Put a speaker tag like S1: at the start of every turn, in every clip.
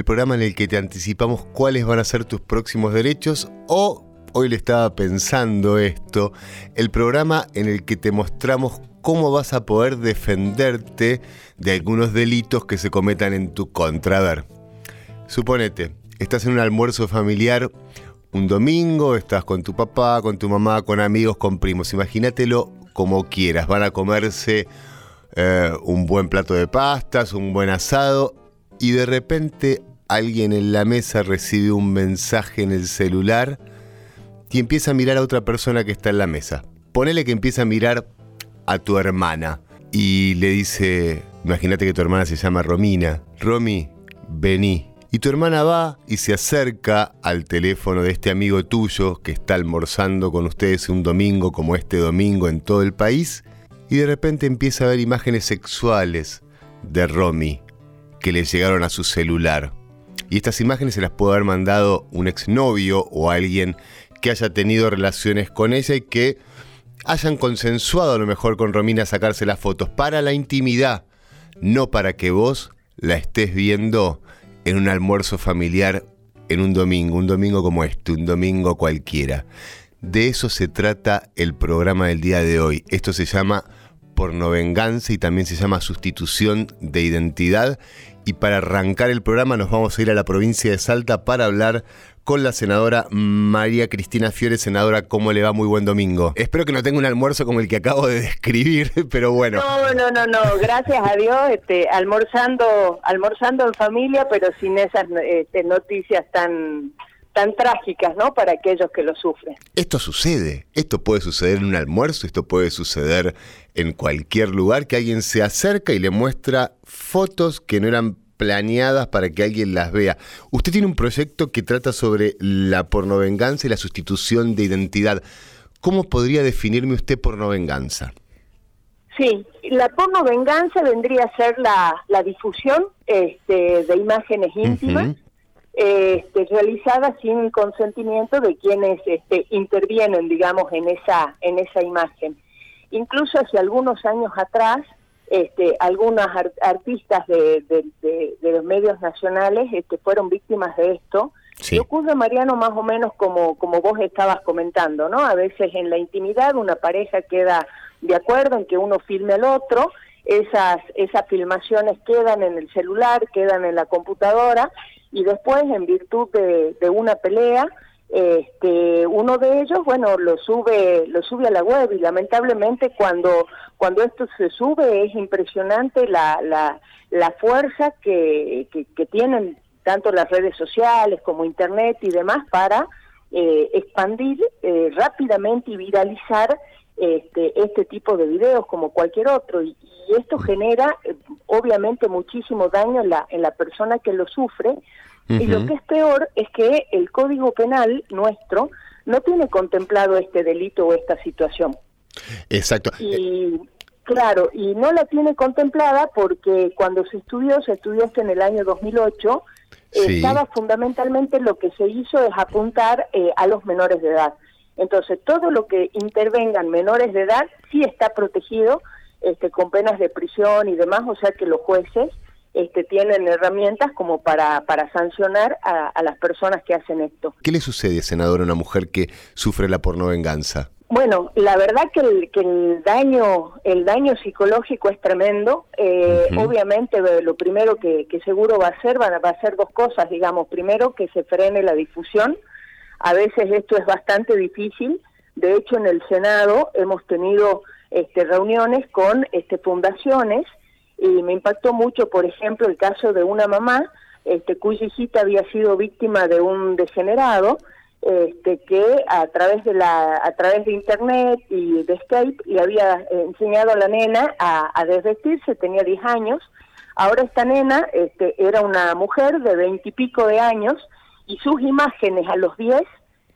S1: el programa en el que te anticipamos cuáles van a ser tus próximos derechos o, hoy le estaba pensando esto, el programa en el que te mostramos cómo vas a poder defenderte de algunos delitos que se cometan en tu contra. A ver, suponete, estás en un almuerzo familiar un domingo, estás con tu papá, con tu mamá, con amigos, con primos. Imagínatelo como quieras. Van a comerse eh, un buen plato de pastas, un buen asado y de repente alguien en la mesa recibe un mensaje en el celular y empieza a mirar a otra persona que está en la mesa. Ponele que empieza a mirar a tu hermana y le dice, imagínate que tu hermana se llama Romina, Romy, vení. Y tu hermana va y se acerca al teléfono de este amigo tuyo que está almorzando con ustedes un domingo como este domingo en todo el país y de repente empieza a ver imágenes sexuales de Romy que le llegaron a su celular. Y estas imágenes se las puede haber mandado un exnovio o alguien que haya tenido relaciones con ella y que hayan consensuado a lo mejor con Romina sacarse las fotos para la intimidad, no para que vos la estés viendo en un almuerzo familiar en un domingo, un domingo como este, un domingo cualquiera. De eso se trata el programa del día de hoy. Esto se llama pornovenganza y también se llama sustitución de identidad. Y para arrancar el programa nos vamos a ir a la provincia de Salta para hablar con la senadora María Cristina Fiore. Senadora, ¿cómo le va? Muy buen domingo. Espero que no tenga un almuerzo como el que acabo de describir, pero bueno.
S2: No, no, no, no. Gracias a Dios, este, almorzando, almorzando en familia, pero sin esas este, noticias tan tan trágicas, ¿no? Para aquellos que lo sufren.
S1: Esto sucede, esto puede suceder en un almuerzo, esto puede suceder en cualquier lugar que alguien se acerca y le muestra fotos que no eran planeadas para que alguien las vea. Usted tiene un proyecto que trata sobre la pornovenganza y la sustitución de identidad. ¿Cómo podría definirme usted pornovenganza?
S2: Sí, la pornovenganza vendría a ser la, difusión este, de imágenes íntimas este, realizadas sin consentimiento de quienes este, intervienen, digamos, en esa, en esa imagen. Incluso hace algunos años atrás, este, algunas artistas de, los medios nacionales este, fueron víctimas de esto. Y ocurre, Mariano, más o menos como, como vos estabas comentando, ¿no? A veces en la intimidad una pareja queda de acuerdo en que uno filme al otro, esas, esas filmaciones quedan en el celular, quedan en la computadora, y después, en virtud de una pelea, este uno de ellos bueno lo sube lo sube a la web y lamentablemente cuando cuando esto se sube es impresionante la la, la fuerza que, que, tienen tanto las redes sociales como internet y demás para eh, expandir eh, rápidamente y viralizar este, este tipo de videos como cualquier otro y, esto genera eh, obviamente muchísimo daño en la en la persona que lo sufre y lo que es peor es que el Código Penal nuestro no tiene contemplado este delito o esta situación.
S1: Exacto.
S2: Y claro, y no la tiene contemplada porque cuando se estudió, se estudió hasta en el año 2008, estaba fundamentalmente lo que se hizo es apuntar eh, a los menores de edad. Entonces, todo lo que intervengan menores de edad sí está protegido este, con penas de prisión y demás, o sea que los jueces este, tienen herramientas como para, para sancionar a, las personas que hacen esto.
S1: ¿Qué le sucede, senador, a una mujer que sufre la pornovenganza?
S2: Bueno, la verdad que el, que el daño el daño psicológico es tremendo. Eh, obviamente eh, lo primero que, seguro va a hacer va, a ser dos cosas, digamos. Primero que se frene la difusión. A veces esto es bastante difícil. De hecho, en el Senado hemos tenido este, reuniones con este, fundaciones y me impactó mucho, por ejemplo, el caso de una mamá este, cuya hijita había sido víctima de un degenerado, este, que a través de la a través de internet y de Skype le había enseñado a la nena a, desvestirse, tenía 10 años, Ahora esta nena este, era una mujer de veintipico de años y sus imágenes a los diez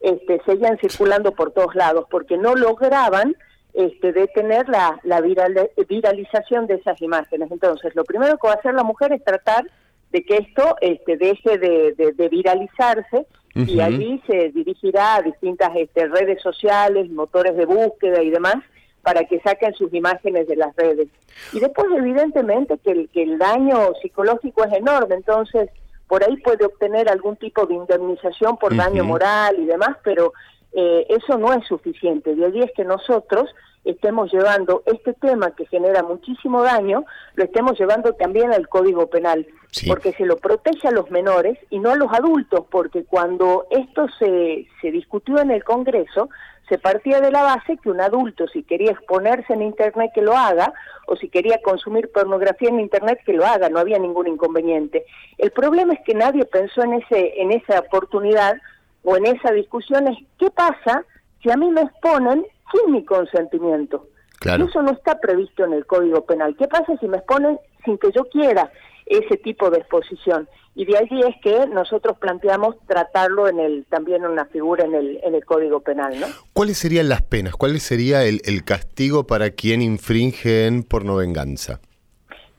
S2: este, seguían circulando por todos lados porque no lograban este, detener la, la viralización de esas imágenes. Entonces, lo primero que va a hacer la mujer es tratar de que esto este, deje de, viralizarse y allí se dirigirá a distintas este, redes sociales, motores de búsqueda y demás para que saquen sus imágenes de las redes. Y después, evidentemente, que el, que el daño psicológico es enorme, entonces por ahí puede obtener algún tipo de indemnización por daño moral y demás, pero eh, eso no es suficiente. De allí es que nosotros estemos llevando este tema que genera muchísimo daño, lo estemos llevando también al Código Penal, porque se lo protege a los menores y no a los adultos, porque cuando esto se, se discutió en el Congreso, se partía de la base que un adulto, si quería exponerse en Internet, que lo haga, o si quería consumir pornografía en Internet, que lo haga, no había ningún inconveniente. El problema es que nadie pensó en, ese, en esa oportunidad o en esa discusión, es qué pasa si a mí me exponen sin mi consentimiento. Eso no está previsto en el Código Penal. ¿Qué pasa si me exponen sin que yo quiera ese tipo de exposición? Y de allí es que nosotros planteamos tratarlo en el también una figura en el, en el Código Penal, ¿no?
S1: ¿Cuáles serían las penas? ¿Cuál sería el, el castigo para quien infringe en pornovenganza?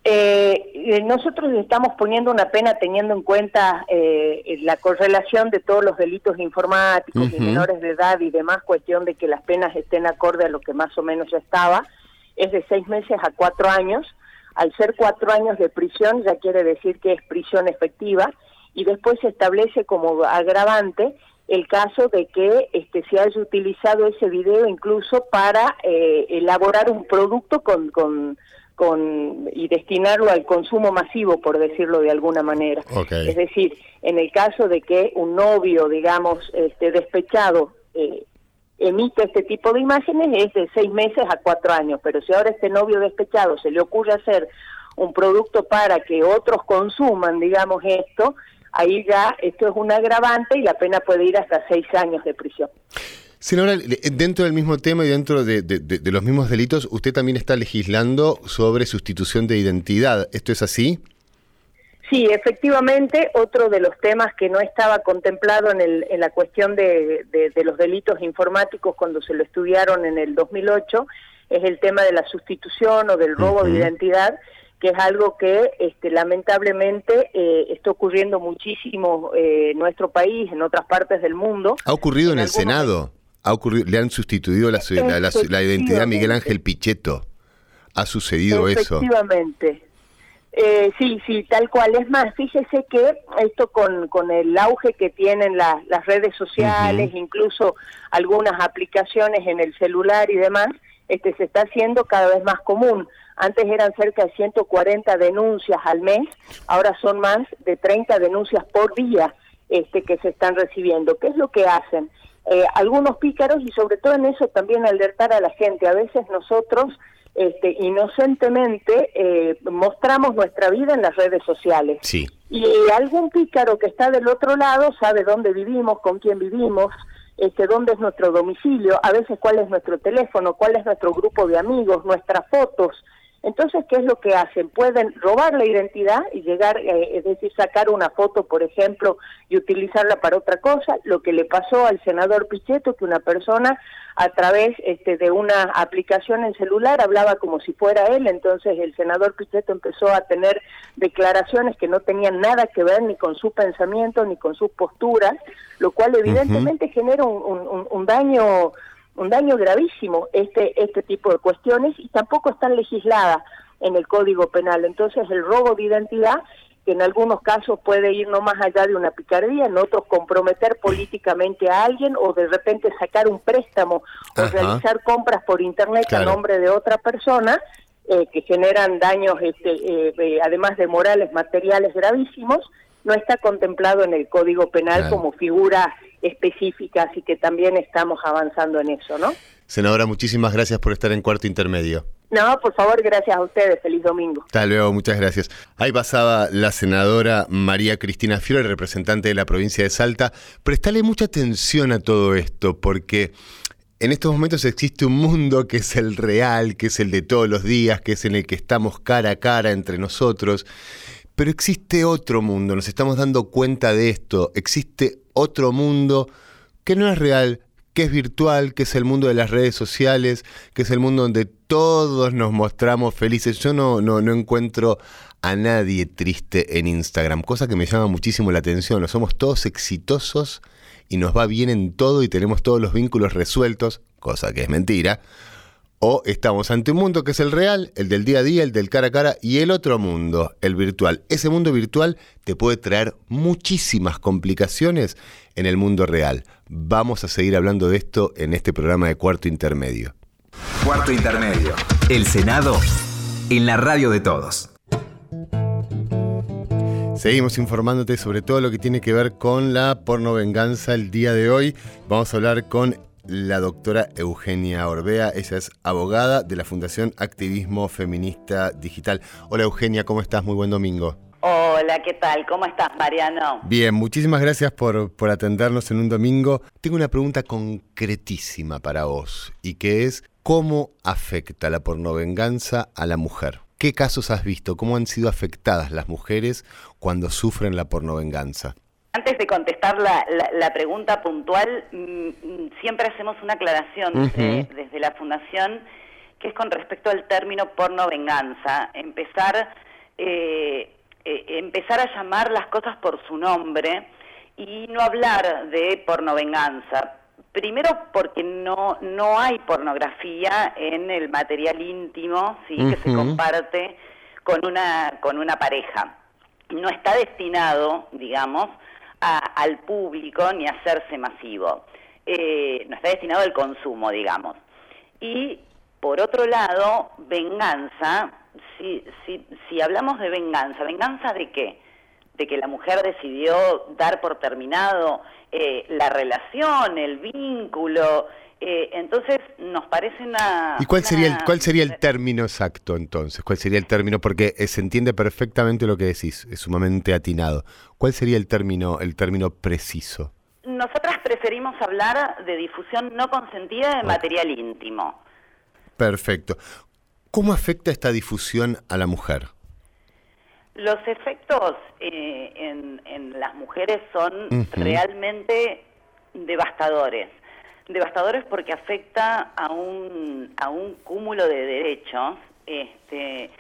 S2: Eh, eh, nosotros estamos poniendo una pena teniendo en cuenta eh, la correlación de todos los delitos informáticos y menores de edad y demás, cuestión de que las penas estén acorde a lo que más o menos ya estaba, es de seis meses a cuatro años. Al ser cuatro años de prisión ya quiere decir que es prisión efectiva y después se establece como agravante el caso de que este, se haya utilizado ese video incluso para eh, elaborar un producto con, con con y destinarlo al consumo masivo, por decirlo de alguna manera. Es decir, en el caso de que un novio, digamos, este, despechado eh, emite este tipo de imágenes, es de seis meses a cuatro años. Pero si ahora este novio despechado se le ocurre hacer un producto para que otros consuman, digamos, esto, ahí ya esto es un agravante y la pena puede ir hasta seis años de prisión.
S1: Senadora, dentro del mismo tema y dentro de, los mismos delitos, usted también está legislando sobre sustitución de identidad. ¿Esto es así?
S2: Sí, efectivamente, otro de los temas que no estaba contemplado en, el, en la cuestión de, los delitos informáticos cuando se lo estudiaron en el 2008 es el tema de la sustitución o del robo de identidad, que es algo que este, lamentablemente eh, está ocurriendo muchísimo eh, en nuestro país, en otras partes del mundo.
S1: ¿Ha ocurrido en, el Senado? ha ocurrido, le han sustituido la, la, identidad a Miguel Ángel Pichetto. Ha sucedido
S2: eso. Efectivamente. Eh, sí, sí, tal cual. Es más, fíjese que esto con, con el auge que tienen las redes sociales, incluso algunas aplicaciones en el celular y demás, este se está haciendo cada vez más común. Antes eran cerca de 140 denuncias al mes, ahora son más de 30 denuncias por día este, que se están recibiendo. ¿Qué es lo que hacen? Eh, algunos pícaros y sobre todo en eso también alertar a la gente. A veces nosotros este, inocentemente eh, mostramos nuestra vida en las redes sociales.
S1: Sí.
S2: Y algún pícaro que está del otro lado sabe dónde vivimos, con quién vivimos, este, dónde es nuestro domicilio, a veces cuál es nuestro teléfono, cuál es nuestro grupo de amigos, nuestras fotos. Entonces, ¿qué es lo que hacen? Pueden robar la identidad y llegar, eh, es decir, sacar una foto, por ejemplo, y utilizarla para otra cosa. Lo que le pasó al senador Pichetto, que una persona a través este, de una aplicación en celular hablaba como si fuera él, entonces el senador Pichetto empezó a tener declaraciones que no tenían nada que ver ni con su pensamiento ni con sus posturas, lo cual evidentemente genera un, un daño un daño gravísimo este este tipo de cuestiones y tampoco están legisladas en el Código Penal. Entonces el robo de identidad que en algunos casos puede ir no más allá de una picardía, en otros comprometer políticamente a alguien o de repente sacar un préstamo o realizar compras por internet a nombre de otra persona eh, que generan daños, este, eh, además de morales, materiales gravísimos, no está contemplado en el Código Penal como figura específica, así que también estamos avanzando en eso, ¿no?
S1: Senadora, muchísimas gracias por estar en Cuarto Intermedio.
S2: No, por favor, gracias a ustedes. Feliz domingo.
S1: Hasta luego, muchas gracias. Ahí pasaba la senadora María Cristina Fiore, representante de la provincia de Salta. Prestale mucha atención a todo esto, porque en estos momentos existe un mundo que es el real, que es el de todos los días, que es en el que estamos cara a cara entre nosotros, pero existe otro mundo, nos estamos dando cuenta de esto, existe otro mundo que no es real, que es virtual, que es el mundo de las redes sociales, que es el mundo donde todos nos mostramos felices. Yo no, no, no encuentro a nadie triste en Instagram, cosa que me llama muchísimo la atención. Somos todos exitosos y nos va bien en todo y tenemos todos los vínculos resueltos, cosa que es mentira. O estamos ante un mundo que es el real, el del día a día, el del cara a cara, y el otro mundo, el virtual. Ese mundo virtual te puede traer muchísimas complicaciones en el mundo real. Vamos a seguir hablando de esto en este programa de Cuarto Intermedio.
S3: Cuarto Intermedio. El Senado en la radio de todos.
S1: Seguimos informándote sobre todo lo que tiene que ver con la porno venganza el día de hoy. Vamos a hablar con la doctora Eugenia Orbea. Ella es abogada de la Fundación Activismo Feminista Digital. Hola Eugenia, ¿cómo estás? Muy buen domingo.
S4: Hola, ¿qué tal? ¿Cómo estás, Mariano?
S1: Bien, muchísimas gracias por, por atendernos en un domingo. Tengo una pregunta concretísima para vos y que es, ¿cómo afecta la pornovenganza a la mujer? ¿Qué casos has visto? ¿Cómo han sido afectadas las mujeres cuando sufren la pornovenganza?
S4: Antes de contestar la, pregunta puntual, mm, mm, siempre hacemos una aclaración desde la Fundación que es con respecto al término pornovenganza. Empezar, eh, eh, empezar a llamar las cosas por su nombre y no hablar de pornovenganza Primero porque no, no hay pornografía en el material íntimo ¿sí? que se comparte con una, con una pareja. No está destinado, digamos, al público ni a hacerse masivo. Eh, no está destinado al consumo, digamos. Y por otro lado, venganza, si, si, si hablamos de venganza, ¿venganza de qué? De que la mujer decidió dar por terminado eh, la relación, el vínculo. Eh, entonces nos parece una...
S1: ¿Y cuál sería, el, cuál sería el término exacto entonces? ¿Cuál sería el término? Porque eh, se entiende perfectamente lo que decís, es sumamente atinado. ¿Cuál sería el término, el término preciso?
S4: Nosotras preferimos hablar de difusión no consentida de material íntimo.
S1: Perfecto. ¿Cómo afecta esta difusión a la mujer?
S4: Los efectos eh, en, las mujeres son realmente devastadores. Devastadores porque afecta a un, a un cúmulo de derechos, este,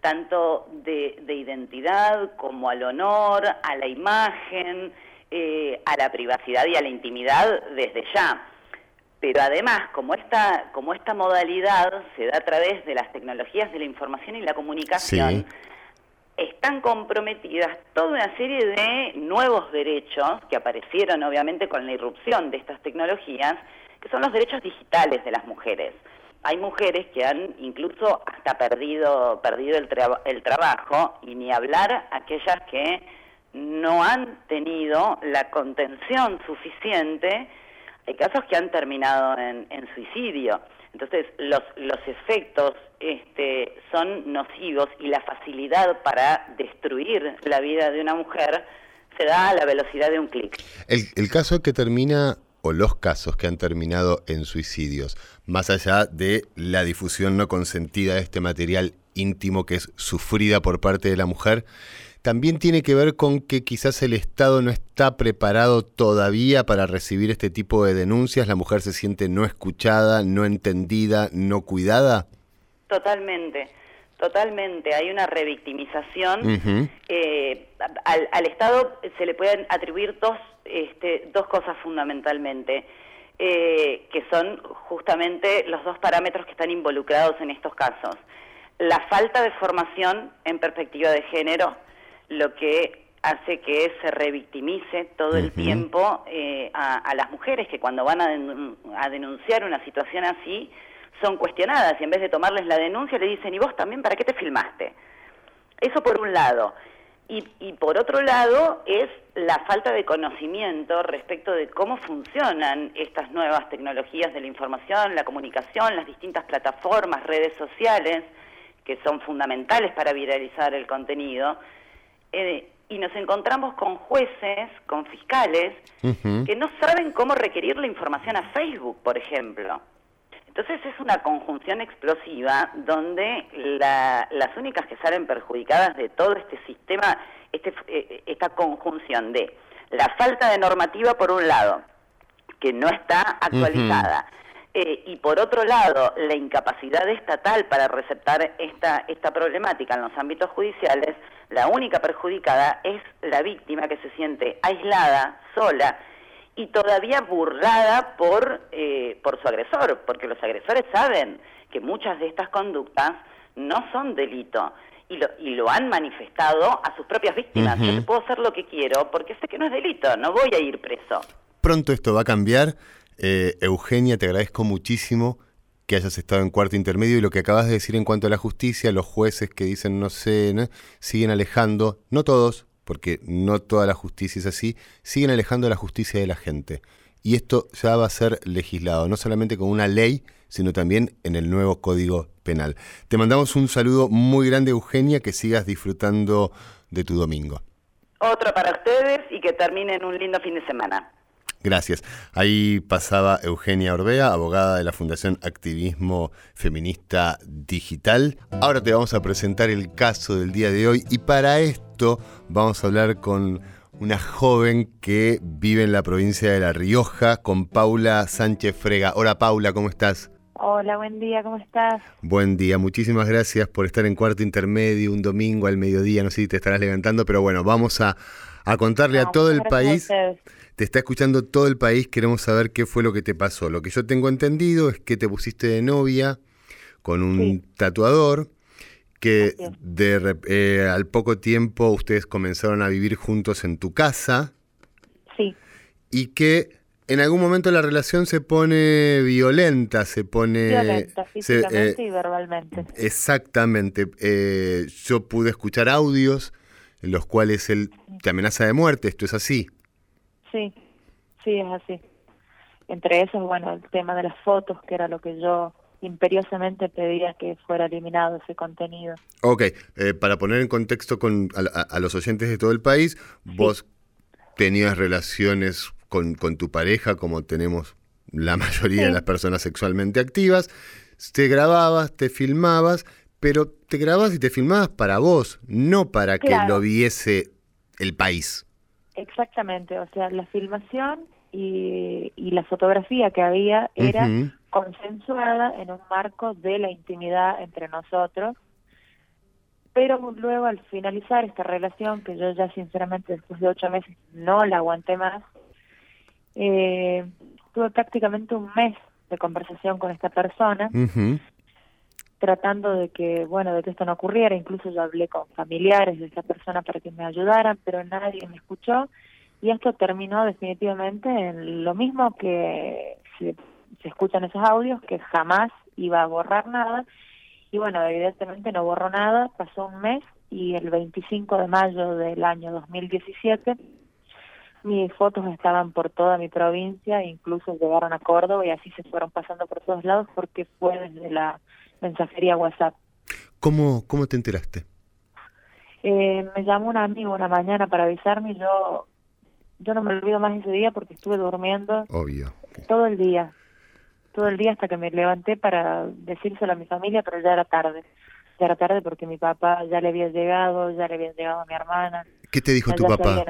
S4: tanto de, identidad como al honor, a la imagen, eh, a la privacidad y a la intimidad desde ya. Pero además, como esta, como esta modalidad se da a través de las tecnologías de la información y la comunicación, están comprometidas toda una serie de nuevos derechos que aparecieron obviamente con la irrupción de estas tecnologías, que son los derechos digitales de las mujeres. Hay mujeres que han incluso hasta perdido, perdido el, el trabajo y ni hablar aquellas que no han tenido la contención suficiente. Hay casos que han terminado en, en suicidio. Entonces, los, los efectos este, son nocivos y la facilidad para destruir la vida de una mujer se da a la velocidad de un clic.
S1: El, el caso que termina o los casos que han terminado en suicidios, más allá de la difusión no consentida de este material íntimo que es sufrida por parte de la mujer, también tiene que ver con que quizás el Estado no está preparado todavía para recibir este tipo de denuncias, la mujer se siente no escuchada, no entendida, no cuidada.
S4: Totalmente. Totalmente, hay una revictimización. Eh, al, Estado se le pueden atribuir dos, este, dos cosas fundamentalmente, eh, que son justamente los dos parámetros que están involucrados en estos casos. La falta de formación en perspectiva de género, lo que hace que se revictimice todo el tiempo eh, a, las mujeres que cuando van a, denunciar una situación así son cuestionadas y en vez de tomarles la denuncia le dicen, ¿y vos también para qué te filmaste? Eso por un lado. Y, y, por otro lado es la falta de conocimiento respecto de cómo funcionan estas nuevas tecnologías de la información, la comunicación, las distintas plataformas, redes sociales, que son fundamentales para viralizar el contenido, eh, y nos encontramos con jueces, con fiscales, que no saben cómo requerir la información a Facebook, por ejemplo. Entonces es una conjunción explosiva donde las únicas que salen perjudicadas de todo este sistema, este, eh, esta conjunción de la falta de normativa por un lado, que no está actualizada, eh, y por otro lado, la incapacidad estatal para receptar esta, esta problemática en los ámbitos judiciales, la única perjudicada es la víctima que se siente aislada, sola y todavía burlada por, eh, por su agresor, porque los agresores saben que muchas de estas conductas no son delito y lo, y lo han manifestado a sus propias víctimas. Yo puedo hacer lo que quiero porque sé que no es delito, no voy a ir preso.
S1: Pronto esto va a cambiar eh, Eugenia, te agradezco muchísimo que hayas estado en cuarto intermedio y lo que acabas de decir en cuanto a la justicia, los jueces que dicen no sé, siguen alejando, no todos, porque no toda la justicia es así, siguen alejando la justicia de la gente. Y esto ya va a ser legislado, no solamente con una ley, sino también en el nuevo Código Penal. Te mandamos un saludo muy grande, Eugenia, que sigas disfrutando de tu domingo.
S4: Otro para ustedes y que terminen un lindo fin de semana.
S1: Gracias. Ahí pasaba Eugenia Orbea, abogada de la Fundación Activismo Feminista Digital. Ahora te vamos a presentar el caso del día de hoy y para esto vamos a hablar con una joven que vive en la provincia de La Rioja, con Paula Sánchez Frega. Hola Paula, ¿cómo estás?
S5: Hola, buen día, ¿cómo estás?
S1: Buen día, muchísimas gracias por estar en cuarto intermedio un domingo al mediodía, no sé si te estarás levantando, pero bueno, vamos a, contarle a todo el país te está escuchando todo el país, queremos saber qué fue lo que te pasó. Lo que yo tengo entendido es que te pusiste de novia con un tatuador, que de, eh, al poco tiempo ustedes comenzaron a vivir juntos en tu casa.
S5: Sí.
S1: Y que en algún momento la relación se pone violenta, se pone...
S5: Violenta, físicamente eh, y verbalmente.
S1: Exactamente. Eh, yo pude escuchar audios en los cuales él te amenaza de muerte, esto es así.
S5: Sí, sí, es así. Entre esos, bueno, el tema de las fotos, que era lo que yo imperiosamente pedía que fuera eliminado ese contenido.
S1: Ok, eh, para poner en contexto con a, los oyentes de todo el país, vos tenías relaciones con, con, tu pareja, como tenemos la mayoría de las personas sexualmente activas, te grababas, te filmabas, pero te grababas y te filmabas para vos, no para que lo viese el país.
S5: Exactamente, o sea, la filmación y, la fotografía que había era consensuada en un marco de la intimidad entre nosotros, pero luego al finalizar esta relación, que yo ya sinceramente después de ocho meses no la aguanté más, eh, tuve prácticamente un mes de conversación con esta persona, tratando de que, bueno, de que esto no ocurriera. Incluso yo hablé con familiares de esta persona para que me ayudaran, pero nadie me escuchó. Y esto terminó definitivamente en lo mismo que se, se escuchan esos audios, que jamás iba a borrar nada. Y bueno, evidentemente no borró nada, pasó un mes y el 25 de mayo del año 2017 mis fotos estaban por toda mi provincia, incluso llegaron a Córdoba y así se fueron pasando por todos lados porque fue desde la mensajería WhatsApp.
S1: ¿Cómo, cómo te enteraste?
S5: Eh, me llamó un amigo una mañana para avisarme y yo, yo no me olvido más ese día porque estuve durmiendo
S1: Obvio.
S5: todo el día, todo el día hasta que me levanté para decírselo a mi familia, pero ya era tarde. Ya era tarde porque mi papá ya le había llegado, ya le había llegado a mi hermana.
S1: ¿Qué te dijo tu papá?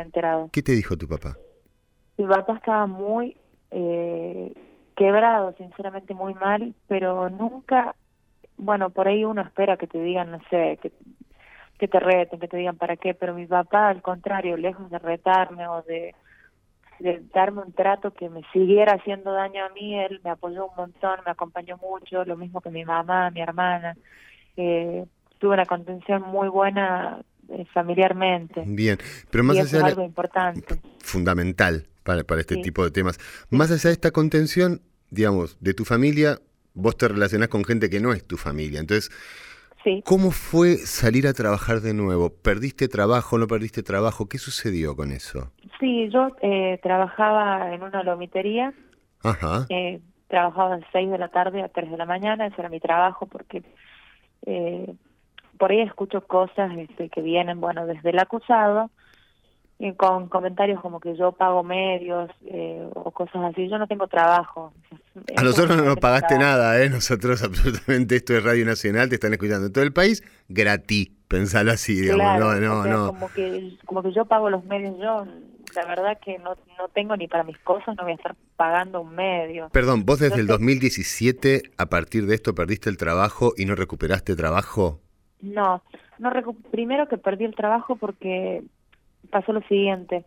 S1: ¿Qué te dijo tu papá?
S5: Mi papá estaba muy eh, quebrado, sinceramente muy mal, pero nunca bueno, por ahí uno espera que te digan, no sé, que, que te reten, que te digan para qué, pero mi papá, al contrario, lejos de retarme o de, de darme un trato que me siguiera haciendo daño a mí, él me apoyó un montón, me acompañó mucho, lo mismo que mi mamá, mi hermana. Eh, tuve una contención muy buena eh, familiarmente.
S1: Bien, pero más allá
S5: de algo importante.
S1: Fundamental para, para este tipo de temas. Más allá de esta contención, digamos, de tu familia, vos te relacionás con gente que no es tu familia. Entonces, ¿cómo fue salir a trabajar de nuevo? ¿Perdiste trabajo, no perdiste trabajo? ¿Qué sucedió con eso?
S5: Sí, yo eh, trabajaba en una lomitería.
S1: Ajá.
S5: Eh, trabajaba de 6 de la tarde a 3 de la mañana, ese era mi trabajo porque eh, por ahí escucho cosas este, que vienen, bueno, desde el acusado, y con comentarios como que yo pago medios eh, o cosas así. Yo no tengo trabajo.
S1: A nosotros no nos pagaste nada, ¿eh? Nosotros absolutamente, esto es Radio Nacional, te están escuchando en todo el país, gratis, pensalo así, digamos. no, no, no.
S5: Como que, como que yo pago los medios yo, la verdad que no, no tengo ni para mis cosas, no voy a estar pagando un medio.
S1: Perdón, vos desde el 2017, a partir de esto, perdiste el trabajo y no recuperaste trabajo.
S5: No, no primero que perdí el trabajo porque pasó lo siguiente.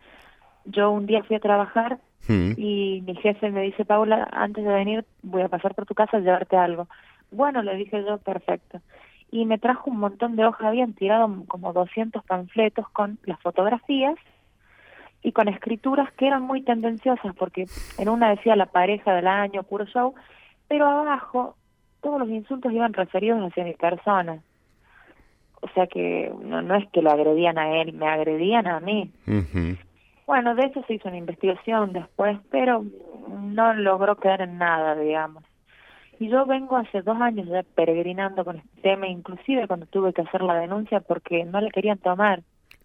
S5: Yo un día fui a trabajar mm. y mi jefe me dice, Paula, antes de venir voy a pasar por tu casa a llevarte algo. Bueno, le dije yo, perfecto. Y me trajo un montón de hojas, habían tirado como 200 panfletos con las fotografías y con escrituras que eran muy tendenciosas, porque en una decía la pareja del año, puro show, pero abajo todos los insultos iban referidos hacia mi persona o sea que no, no es que lo agredían a él, me agredían a mí. Bueno, de eso se hizo una investigación después, pero no logró quedar en nada, digamos. Y yo vengo hace dos años ya peregrinando con este tema, inclusive cuando tuve que hacer la denuncia porque no le querían tomar.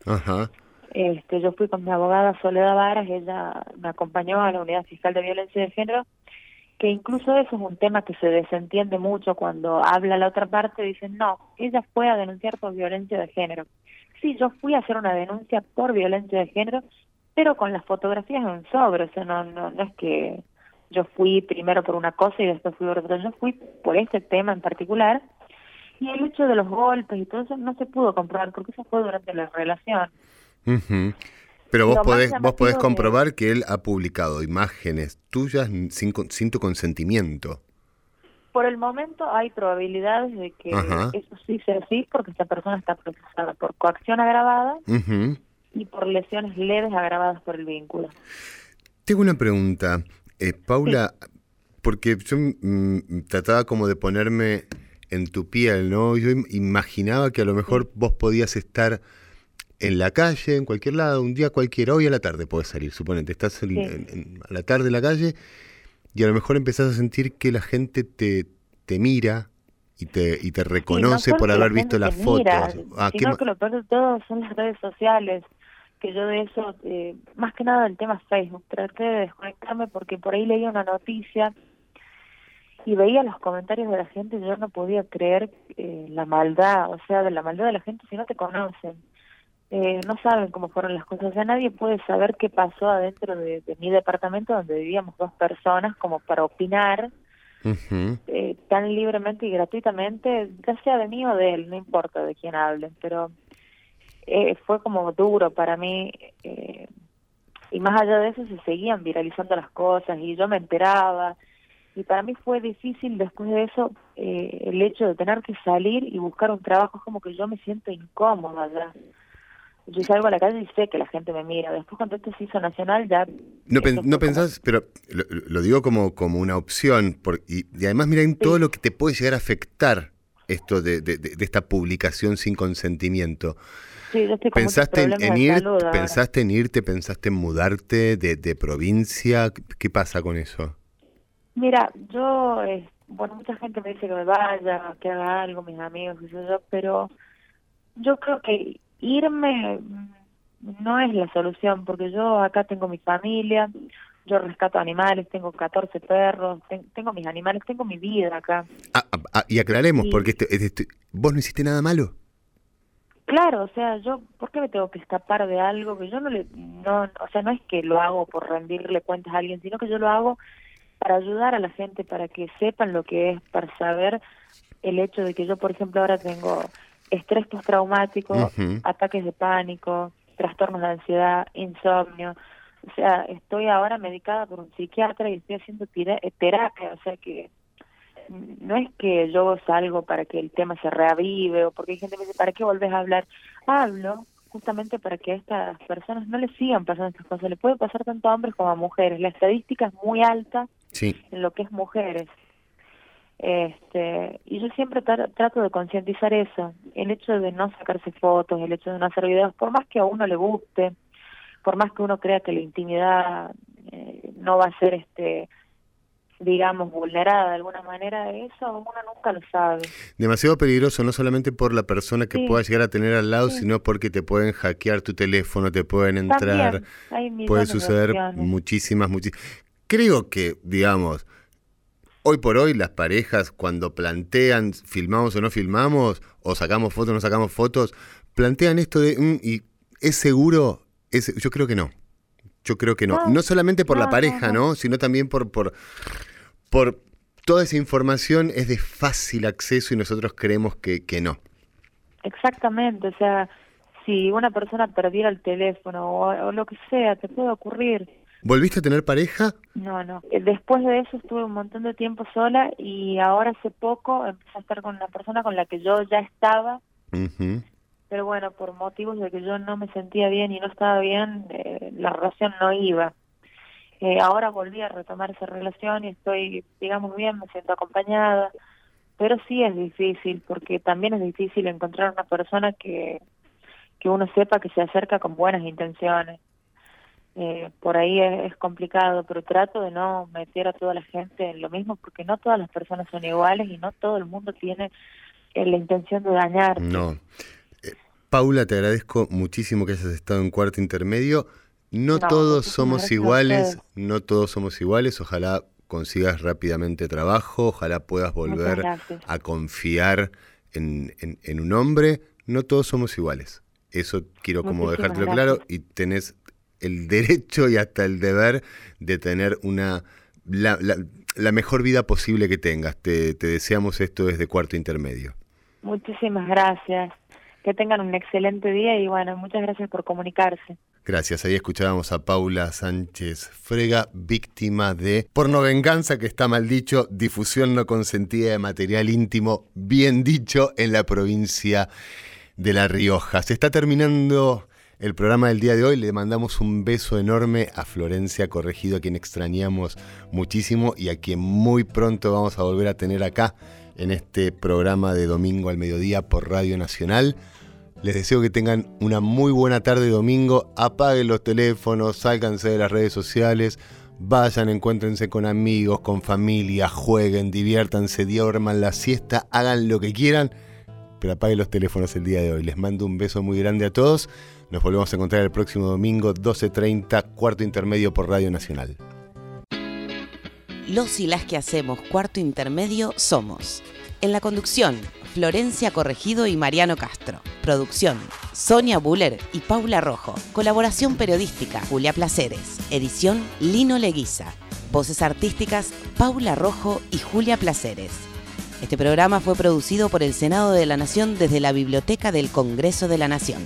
S5: Ajá. Este, yo fui con mi abogada Soledad Varas, ella me acompañó a la Unidad Fiscal de Violencia de Género que incluso eso es un tema que se desentiende mucho cuando habla la otra parte, dicen, no, ella fue a denunciar por violencia de género. Sí, yo fui a hacer una denuncia por violencia de género, pero con las fotografías en un sobre, o sea, no, no, no es que yo fui primero por una cosa y después fui por otra, yo fui por ese tema en particular, y el hecho de los golpes y todo eso no se pudo comprobar, porque eso fue durante la relación.
S1: Pero vos podés, vos podés comprobar que él ha publicado imágenes tuyas sin, sin tu consentimiento.
S5: Por el momento hay probabilidades de que eso sí sea así porque esta persona está procesada por coacción agravada y por lesiones leves agravadas por el vínculo.
S1: Tengo una pregunta, eh, Paula, porque yo mm, trataba como de ponerme en tu piel, ¿no? Yo imaginaba que a lo mejor vos podías estar en la calle, en cualquier lado, un día cualquiera, hoy a la tarde puedes salir, suponete, estás a la tarde en la calle y a lo mejor empezás a sentir que la gente te, te mira y te, y te reconoce por haber visto las fotos.
S5: Ah, sino que lo peor de todo son las redes sociales, que yo de eso, eh, más que nada el tema Facebook, traté de desconectarme porque por ahí leía una noticia y veía los comentarios de la gente y yo no podía creer eh, la maldad, o sea, de la maldad de la gente si no te conocen eh, no saben cómo fueron las cosas. Ya nadie puede saber qué pasó adentro de, mi departamento donde vivíamos dos personas como para opinar eh, tan libremente y gratuitamente, ya sea de mí o de él, no importa de quién hablen, pero eh, fue como duro para mí. Eh, y más allá de eso se seguían viralizando las cosas y yo me enteraba. Y para mí fue difícil después de eso el hecho de tener que salir y buscar un trabajo, es como que yo me siento incómoda ya yo salgo a la calle y sé que la gente me mira. Después cuando esto se hizo nacional ya...
S1: No, no pensás, pero lo, digo como, como una opción, y, además mira en todo lo que te puede llegar a afectar esto de, de, esta publicación sin consentimiento.
S5: Sí, yo estoy
S1: ¿Pensaste en, ir, ¿Pensaste en irte, pensaste en mudarte de, de provincia? ¿Qué pasa con eso?
S5: Mira, yo, eh, bueno, mucha gente me dice que me vaya, que haga algo, mis amigos, yo, pero yo creo que irme no es la solución, porque yo acá tengo mi familia, yo rescato animales, tengo 14 perros, tengo mis animales, tengo mi vida acá.
S1: Ah, ah, ah y aclaremos, porque vos no hiciste nada malo.
S5: Claro, o sea, yo, ¿por qué me tengo que escapar de algo que yo no le, no, o sea, no es que lo hago por rendirle cuentas a alguien, sino que yo lo hago para ayudar a la gente, para que sepan lo que es, para saber el hecho de que yo, por ejemplo, ahora tengo estrés postraumático, ataques de pánico, trastornos de ansiedad, insomnio. O sea, estoy ahora medicada por un psiquiatra y estoy haciendo eh, terapia, o sea que no es que yo salgo para que el tema se reavive o porque hay gente que me dice, ¿para qué volvés a hablar? Hablo justamente para que a estas personas no les sigan pasando estas cosas. Le puede pasar tanto a hombres como a mujeres. La estadística es muy alta en lo que es mujeres. Este, y yo siempre trato de concientizar eso, el hecho de no sacarse fotos, el hecho de no hacer videos, por más que a uno le guste, por más que uno crea que la intimidad eh, no va a ser este digamos, vulnerada de alguna manera eso, uno nunca lo sabe.
S1: Demasiado peligroso, no solamente por la persona que pueda llegar a tener al lado, sino porque te pueden hackear tu teléfono, te pueden entrar, puede suceder muchísimas, muchísimas. Creo que, digamos, hoy por hoy las parejas cuando plantean filmamos o no filmamos, o sacamos fotos o no sacamos fotos, plantean esto de, mm, ¿y es seguro? Es, yo creo que no. Yo creo que no. No, solamente por la pareja, no, Sino también por, por, por toda esa información es de fácil acceso y nosotros creemos que, que no.
S5: Exactamente, o sea, si una persona perdiera el teléfono o, lo que sea, te puede ocurrir.
S1: ¿Volviste a tener pareja?
S5: No, no. Eh, después de eso estuve un montón de tiempo sola y ahora hace poco empecé a estar con una persona con la que yo ya estaba pero bueno, por motivos de que yo no me sentía bien y no estaba bien, eh, la relación no iba. Eh, ahora volví a retomar esa relación y estoy, digamos, bien, me siento acompañada, pero sí es difícil, porque también es difícil encontrar una persona que, que uno sepa que se acerca con buenas intenciones. Eh, por ahí es, es, complicado, pero trato de no meter a toda la gente en lo mismo, porque no todas las personas son iguales y no todo el mundo tiene la intención de dañar.
S1: No. Paula, te agradezco muchísimo que hayas estado en cuarto intermedio. No, todos somos iguales, no todos somos iguales. Ojalá consigas rápidamente trabajo, ojalá puedas volver a confiar en, un hombre. No todos somos iguales. Eso quiero como dejártelo claro y tenés el derecho y hasta el deber de tener una la, mejor vida posible que tengas. Te, te deseamos esto desde cuarto intermedio.
S5: Muchísimas gracias que tengan un excelente día y bueno, muchas gracias por comunicarse.
S1: Gracias, ahí escuchábamos a Paula Sánchez Frega, víctima de porno venganza, que está mal dicho, difusión no consentida de material íntimo, bien dicho, en la provincia de La Rioja. Se está terminando el programa del día de hoy. Le mandamos un beso enorme a Florencia Corregido, a quien extrañamos muchísimo y a quien muy pronto vamos a volver a tener acá en este programa de domingo al mediodía por Radio Nacional. Les deseo que tengan una muy buena tarde domingo. Apaguen los teléfonos, sálganse de las redes sociales, vayan, encuéntrense con amigos, con familia, jueguen, diviértanse, duerman la siesta, hagan lo que quieran, pero apaguen los teléfonos el día de hoy. Les mando un beso muy grande a todos. Nos volvemos a encontrar el próximo domingo, 12.30, cuarto intermedio por Radio Nacional.
S6: Los y las que hacemos cuarto intermedio somos. En la conducción, Florencia Corregido y Mariano Castro. Producción, Sonia Buller y Paula Rojo. Colaboración periodística, Julia Placeres. Edición, Lino Leguiza. Voces artísticas, Paula Rojo y Julia Placeres. Este programa fue producido por el Senado de la Nación desde la Biblioteca del Congreso de la Nación.